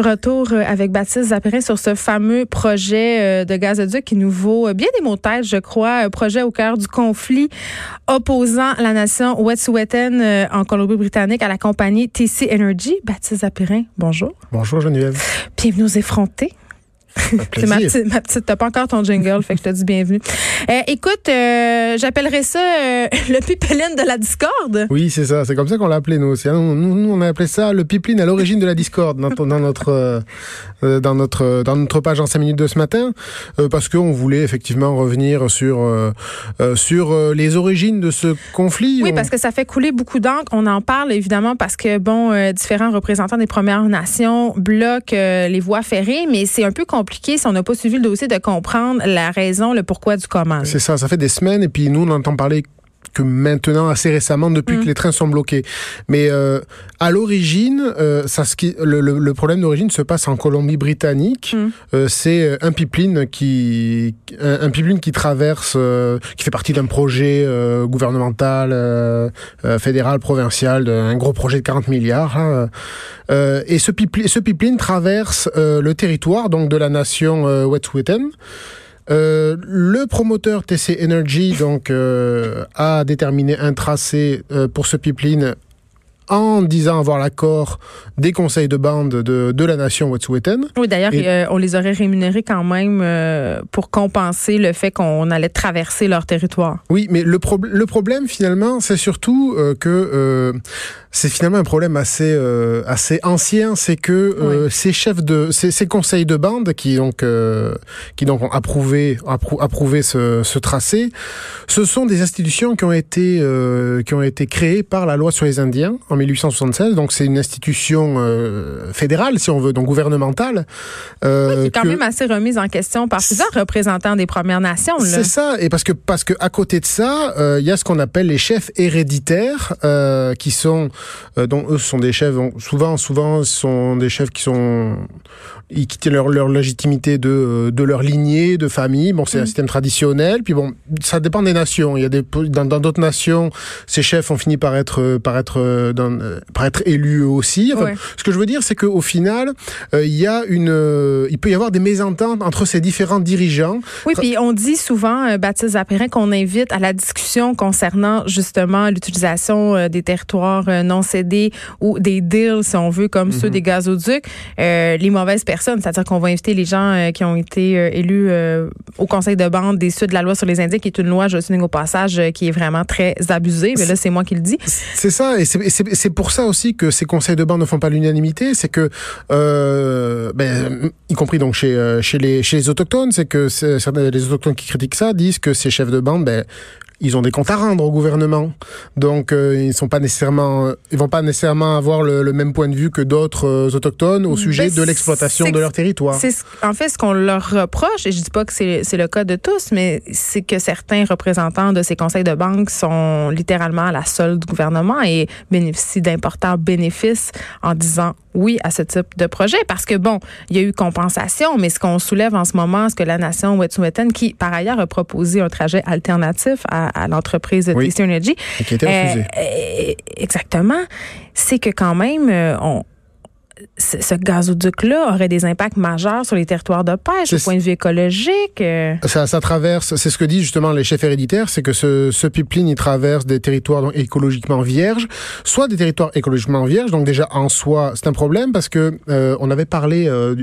Retour euh, avec Baptiste Zapperin sur ce fameux projet euh, de gazoduc qui nous vaut euh, bien des mots de tête, je crois. Un projet au cœur du conflit opposant la nation Wet'suwet'en en Colombie-Britannique à la compagnie TC Energy. Baptiste Zapperin, bonjour. Bonjour Geneviève. Bienvenue aux effrontés. C'est ma petite, ma petite t'as pas encore ton jingle, fait que je te dis bienvenue. Euh, écoute, euh, j'appellerais ça euh, le pipeline de la discorde. Oui, c'est ça, c'est comme ça qu'on l'a appelé nous aussi. Nous, nous, on a appelé ça le pipeline à l'origine de la discorde dans, dans notre euh, dans notre dans notre page en 5 minutes de ce matin, parce qu'on voulait effectivement revenir sur sur les origines de ce conflit. Oui, parce que ça fait couler beaucoup d'encre. On en parle évidemment parce que bon, différents représentants des Premières Nations bloquent les voies ferrées, mais c'est un peu compliqué si on n'a pas suivi le dossier de comprendre la raison, le pourquoi du comment. C'est ça, ça fait des semaines et puis nous on entend parler que maintenant, assez récemment, depuis mm. que les trains sont bloqués. Mais euh, à l'origine, euh, ça, le, le, le problème d'origine se passe en Colombie-Britannique. Mm. Euh, c'est un pipeline qui, un, un pipeline qui traverse, qui fait partie d'un projet gouvernemental, fédéral, provincial, un gros projet de 40 milliards. Hein, et ce pipeline, ce pipeline traverse le territoire donc de la nation Wet'suwet'en. Euh, le promoteur TC Energy donc euh, a déterminé un tracé euh, pour ce pipeline en disant avoir l'accord des conseils de bande de, de la nation Wet'suwet'en. Oui, d'ailleurs, euh, on les aurait rémunérés quand même euh, pour compenser le fait qu'on allait traverser leur territoire. Oui, mais le, pro le problème finalement, c'est surtout euh, que c'est finalement un problème assez assez ancien, c'est que oui. ces chefs de ces, ces, conseils de bande qui donc qui donc ont approuvé approu approuvé ce, ce, tracé, ce sont des institutions qui ont été qui ont été créées par la loi sur les Indiens en 1876. Donc c'est une institution euh, fédérale, si on veut, donc gouvernementale. Euh, oui, c'est quand que... même assez remise en question par plusieurs représentants des Premières Nations. C'est ça, et parce que parce que à côté de ça, il euh, y a ce qu'on appelle les chefs héréditaires, euh, qui sont dont eux sont des chefs. Donc, souvent, souvent, sont des chefs qui sont ils quittent leur, leur légitimité de, de leur lignée, de famille. Bon, c'est mmh. un système traditionnel. Puis bon, ça dépend des nations. Il y a des dans d'autres nations, ces chefs ont fini par être par être dans, par être élus aussi. Enfin, ouais. Ce que je veux dire, c'est qu'au final, euh, il y a une, euh, il peut y avoir des mésententes entre ces différents dirigeants. Oui, puis on dit souvent, euh, Baptiste Zapérin, qu'on invite à la discussion concernant justement l'utilisation euh, des territoires euh, non cédés ou des deals, si on veut, comme ceux des gazoducs, les mauvaises personnes. C'est-à-dire qu'on va inviter les gens qui ont été élus au conseil de bande des suites de la loi sur les Indiens, qui est une loi, je souligne au passage, qui est vraiment très abusée. Mais là, c'est moi qui le dis. C'est ça, et c'est pour ça aussi que ces conseils de bande ne font pas l'unanimité, c'est que, euh, ben, y compris donc chez, chez, les, chez les autochtones, c'est que certains les autochtones qui critiquent ça disent que ces chefs de bande, ben, ils ont des comptes à rendre au gouvernement. Donc, euh, ils sont pas nécessairement, ils vont pas nécessairement avoir le, le même point de vue que d'autres euh, autochtones au sujet mais de l'exploitation de leur territoire. C'est en fait ce qu'on leur reproche, et je dis pas que c'est le cas de tous, mais c'est que certains représentants de ces conseils de banque sont littéralement à la solde du gouvernement et bénéficient d'importants bénéfices en disant oui à ce type de projet parce que bon, il y a eu compensation, mais ce qu'on soulève en ce moment, c'est que la nation Wet'suwet'en, qui par ailleurs a proposé un trajet alternatif à, à l'entreprise de oui. TC Energy, qui a été refusé. Euh, exactement, c'est que quand même euh, on ce gazoduc-là aurait des impacts majeurs sur les territoires de pêche au point de vue écologique. Ça, ça traverse, c'est ce que disent justement les chefs héréditaires, c'est que ce, ce pipeline, il traverse des territoires donc, écologiquement vierges, soit des territoires écologiquement vierges, donc déjà en soi, c'est un problème parce que euh, on avait parlé, euh,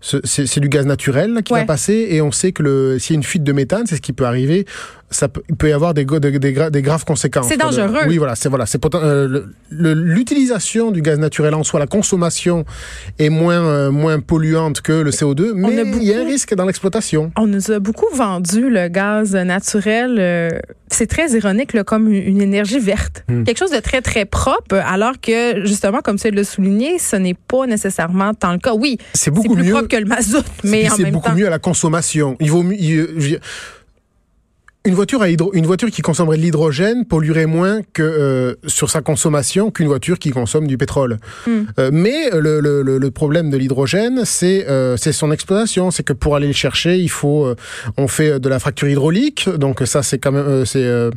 c'est du gaz naturel qui ouais. va passer et on sait que s'il y a une fuite de méthane, c'est ce qui peut arriver ça peut, il peut y avoir des, go- des, des gra- des graves conséquences. C'est le- dangereux. oui, voilà, c'est voilà, c'est euh, l'utilisation du gaz naturel en soi, la consommation est moins euh, moins polluante que le CO2, mais a il y a un beaucoup- risque dans l'exploitation. On nous a beaucoup vendu le gaz naturel. euh, c'est très ironique, là, comme une, une énergie verte. Hmm. Quelque chose de très, très propre, alors que, justement, comme tu le souligné, ce n'est pas nécessairement tant le cas. Oui, C'est beaucoup plus mieux. propre que le mazout, mais c'est beaucoup mieux à la consommation. Il vaut mieux. il- une voiture à hydro, une voiture qui consommerait de l'hydrogène polluerait moins que euh, sur sa consommation qu'une voiture qui consomme du pétrole. Hmm. Euh, mais le, le, le, problème de l'hydrogène, c'est euh, c'est son exploitation. C'est que pour aller le chercher, il faut euh, on fait de la fracture hydraulique. Donc ça, c'est quand même euh, c'est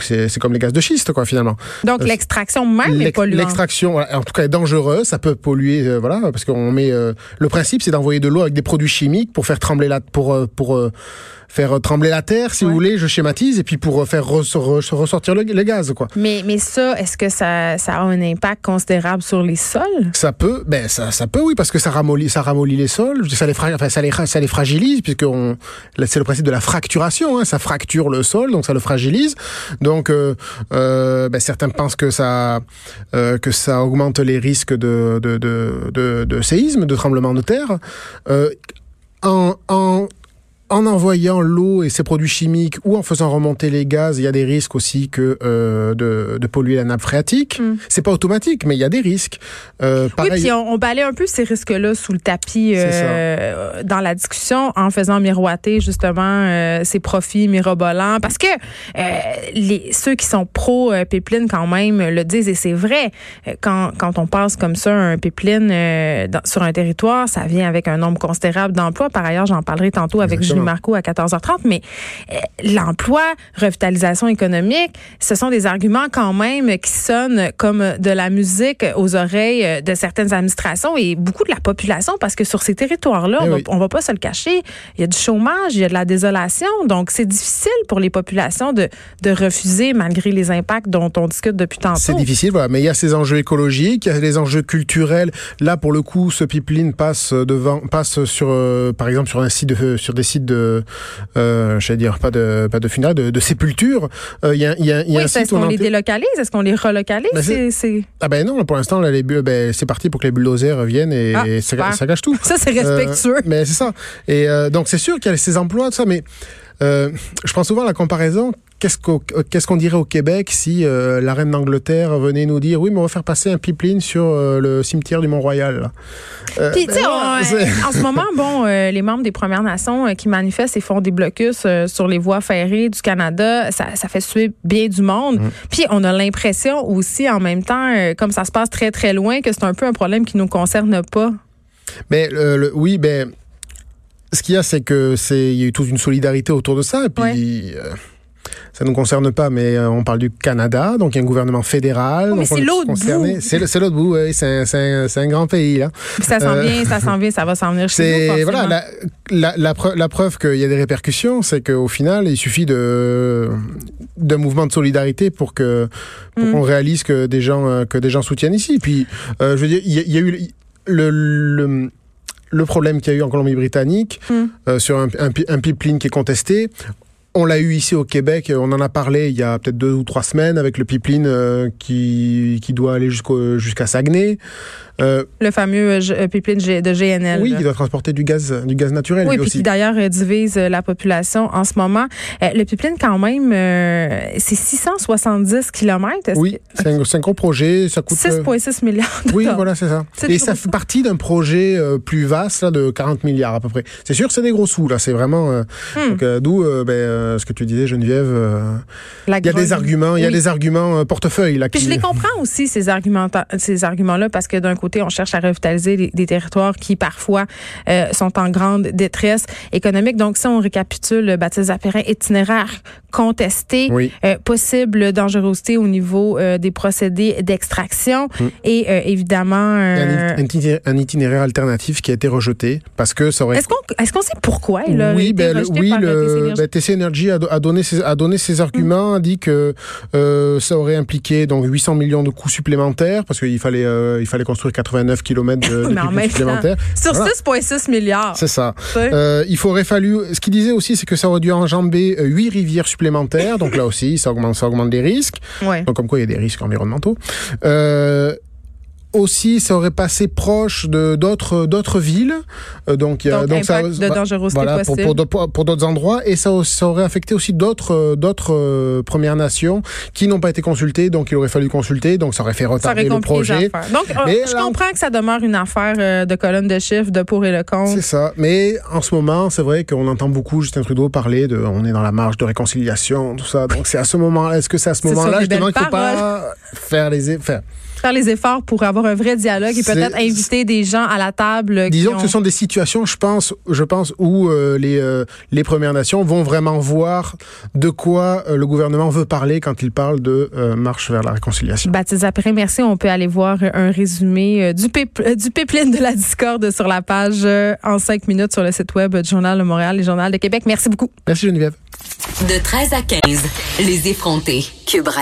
c'est c'est comme les gaz de schiste quoi finalement. Donc, l'extraction même est polluante. L'extraction, en tout cas, est dangereuse. Ça peut polluer, voilà, parce qu'on met. euh, le principe, c'est d'envoyer de l'eau avec des produits chimiques pour faire trembler la, pour pour faire trembler la terre, si Ouais. vous voulez. Je schématise, et puis pour faire res- re- ressortir le, le gaz, quoi. Mais, mais ça, est-ce que ça, ça a un impact considérable sur les sols? Ça peut, ben ça, ça peut, oui, parce que ça ramollit, ça ramollit les sols, ça les, enfin, ça les, ça les fragilise, puisque c'est le principe de la fracturation, hein, ça fracture le sol, donc ça le fragilise. Donc, euh, euh, ben, certains pensent que ça, euh, que ça augmente les risques de, de, de, de, de séisme, de tremblement de terre. En, en, en envoyant l'eau et ses produits chimiques ou en faisant remonter les gaz, il y a des risques aussi que euh, de, de polluer la nappe phréatique. Mm. C'est pas automatique, mais il y a des risques. Euh, Oui, pareil, puis on, on un peu ces risques-là sous le tapis euh, dans la discussion en faisant miroiter justement euh, ces profits mirobolants. Parce que euh, les, ceux qui sont pro-pipeline quand même le disent et c'est vrai. Euh, Quand, quand on passe comme ça un pipeline euh, dans- sur un territoire, ça vient avec un nombre considérable d'emplois. Par ailleurs, j'en parlerai tantôt avec Exactement. Marco à 14h30. Mais euh, l'emploi, revitalisation économique, ce sont des arguments quand même qui sonnent comme de la musique aux oreilles euh, de certaines administrations et beaucoup de la population parce que sur ces territoires-là, Eh on, oui. on va pas se le cacher, il y a du chômage, il y a de la désolation. Donc, c'est difficile pour les populations de, de refuser malgré les impacts dont on discute depuis tantôt. C'est difficile, voilà. Mais il y a ces enjeux écologiques, il y a les enjeux culturels. Là, pour le coup, ce pipeline passe devant, passe sur, euh, par exemple, sur un site de, sur des sites de, euh, j'allais dire pas de, pas de funérailles, de, de sépulture. Euh, Il y a, il y a, il y a Oui, est-ce qu'on on les délocalise? Est-ce qu'on les relocalise? Ben, Ah ben non, pour l'instant, là, les ben, c'est parti pour que les bulldozers viennent et, Ah, et ça, ça gâche tout. Ça, c'est respectueux. Euh, mais c'est ça. Et euh, donc c'est sûr qu'il y a ces emplois, tout ça, mais euh, je prends souvent la comparaison. Qu'est-ce qu'au- qu'est-ce qu'on dirait au Québec si euh, la reine d'Angleterre venait nous dire oui, mais on va faire passer un pipeline sur euh, le cimetière du Mont-Royal. Euh, Puis, tu sais, ben, euh, en ce moment, bon, euh, les membres des Premières Nations euh, qui manifestent et font des blocus euh, sur les voies ferrées du Canada, ça, ça fait suer bien du monde. Mm. Puis, on a l'impression aussi, en même temps, euh, comme ça se passe très, très loin, que c'est un peu un problème qui nous concerne pas. Mais le, oui, ben ce qu'il y a, c'est que c'est il y a eu toute une solidarité autour de ça. Et puis euh, ça nous concerne pas, mais euh, on parle du Canada, donc il y a un gouvernement fédéral. Oh, mais c'est l'autre bout. C'est l'autre bout. oui, c'est un, grand pays là. Puis ça s'en Euh, vient, ça s'en vient, ça va s'en venir chez nous. Forcément. voilà la, la, la, preuve, la preuve qu'il y a des répercussions, c'est qu'au final, il suffit de d'un mouvement de solidarité pour que pour Mm. qu'on réalise que des gens euh, que des gens soutiennent ici. Puis euh, je veux dire, il y, a- il y a eu le, le le problème qu'il y a eu en Colombie-Britannique Mm. euh, sur un, un, pi- un pipeline qui est contesté. On l'a eu ici au Québec, on en a parlé il y a peut-être deux ou trois semaines avec le pipeline euh, qui, qui doit aller jusqu'au- jusqu'à Saguenay. Euh, Le fameux euh, euh, pipeline de GNL. oui, là. qui doit transporter du gaz, du gaz naturel Oui, lui puis aussi. qui d'ailleurs euh, divise euh, la population en ce moment. Euh, le pipeline, quand même, euh, c'est 670 kilomètres. Oui, c'est un, c'est un gros projet, ça coûte... euh, 6,6 milliards de Oui, dollars. voilà, c'est ça. C'est Et ça fait partie d'un projet euh, plus vaste là, de 40 milliards à peu près. C'est sûr, c'est des gros sous là. C'est vraiment euh, Hmm. donc, euh, d'où euh, ben, euh, ce que tu disais, Geneviève. euh, Il y a des arguments, il y a des arguments euh, portefeuille là. Puis qui- je les comprends aussi, ces arguments-là, ces arguments parce que d'un côté, on cherche à revitaliser des, des territoires qui, parfois, euh, sont en grande détresse économique. Donc, si on récapitule, Baptiste Zapérin, itinéraire contesté, Oui. possible dangerosité au niveau des procédés d'extraction Mm. et évidemment... Un, iti- un itinéraire- alternatif qui a été rejeté parce que ça aurait. est-ce qu'on est-ce qu'on sait pourquoi a oui, ben, le, oui, le ben, TC A, do- a donné ses, a donné ses arguments, a dit que euh, ça aurait impliqué donc 800 millions de coûts supplémentaires parce qu'il fallait euh, il fallait construire construire 89 km de, de supplémentaires. sur Voilà. 6,6 milliards. C'est ça. Euh, il aurait fallu. Ce qu'il disait aussi, c'est que ça aurait dû enjamber euh, huit rivières supplémentaires. donc là aussi, ça augmente, ça augmente les risques. Ouais. Donc comme quoi, il y a des risques environnementaux. Euh, aussi, ça aurait passé proche de d'autres d'autres villes. Euh, donc, a- Donc, ça, de bah, dangerosité voilà, pour, possible. pour, d'autres- pour d'autres endroits. Et ça, ça aurait affecté aussi d'autres d'autres euh, Premières Nations qui n'ont pas été consultées. Donc, il aurait fallu consulter. Donc, ça aurait fait Ça aurait retarder le projet. Donc, euh, Mais je là, comprends que ça demeure une affaire de colonne de chiffres, de pour et le contre. C'est ça. Mais en ce moment, c'est vrai qu'on entend beaucoup Justin Trudeau parler de on est dans la marge de réconciliation, tout ça. Donc c'est à ce moment est-ce que c'est à ce moment-là justement qu'il faut pas faire les faire Faire les efforts pour avoir un vrai dialogue et peut-être inviter des gens à la table. Disons ont- que ce sont des situations, je pense, je pense où euh, les euh, les Premières Nations vont vraiment voir de quoi euh, le gouvernement veut parler quand il parle de euh, marche vers la réconciliation. Baptiste après, merci. On peut aller voir un résumé euh, du, euh, du pipeline de la discorde sur la page euh, en cinq minutes sur le site web du Journal de Montréal et Journal de Québec. Merci beaucoup. Merci Geneviève. De 13 à 15, les effrontés. Cube Radio.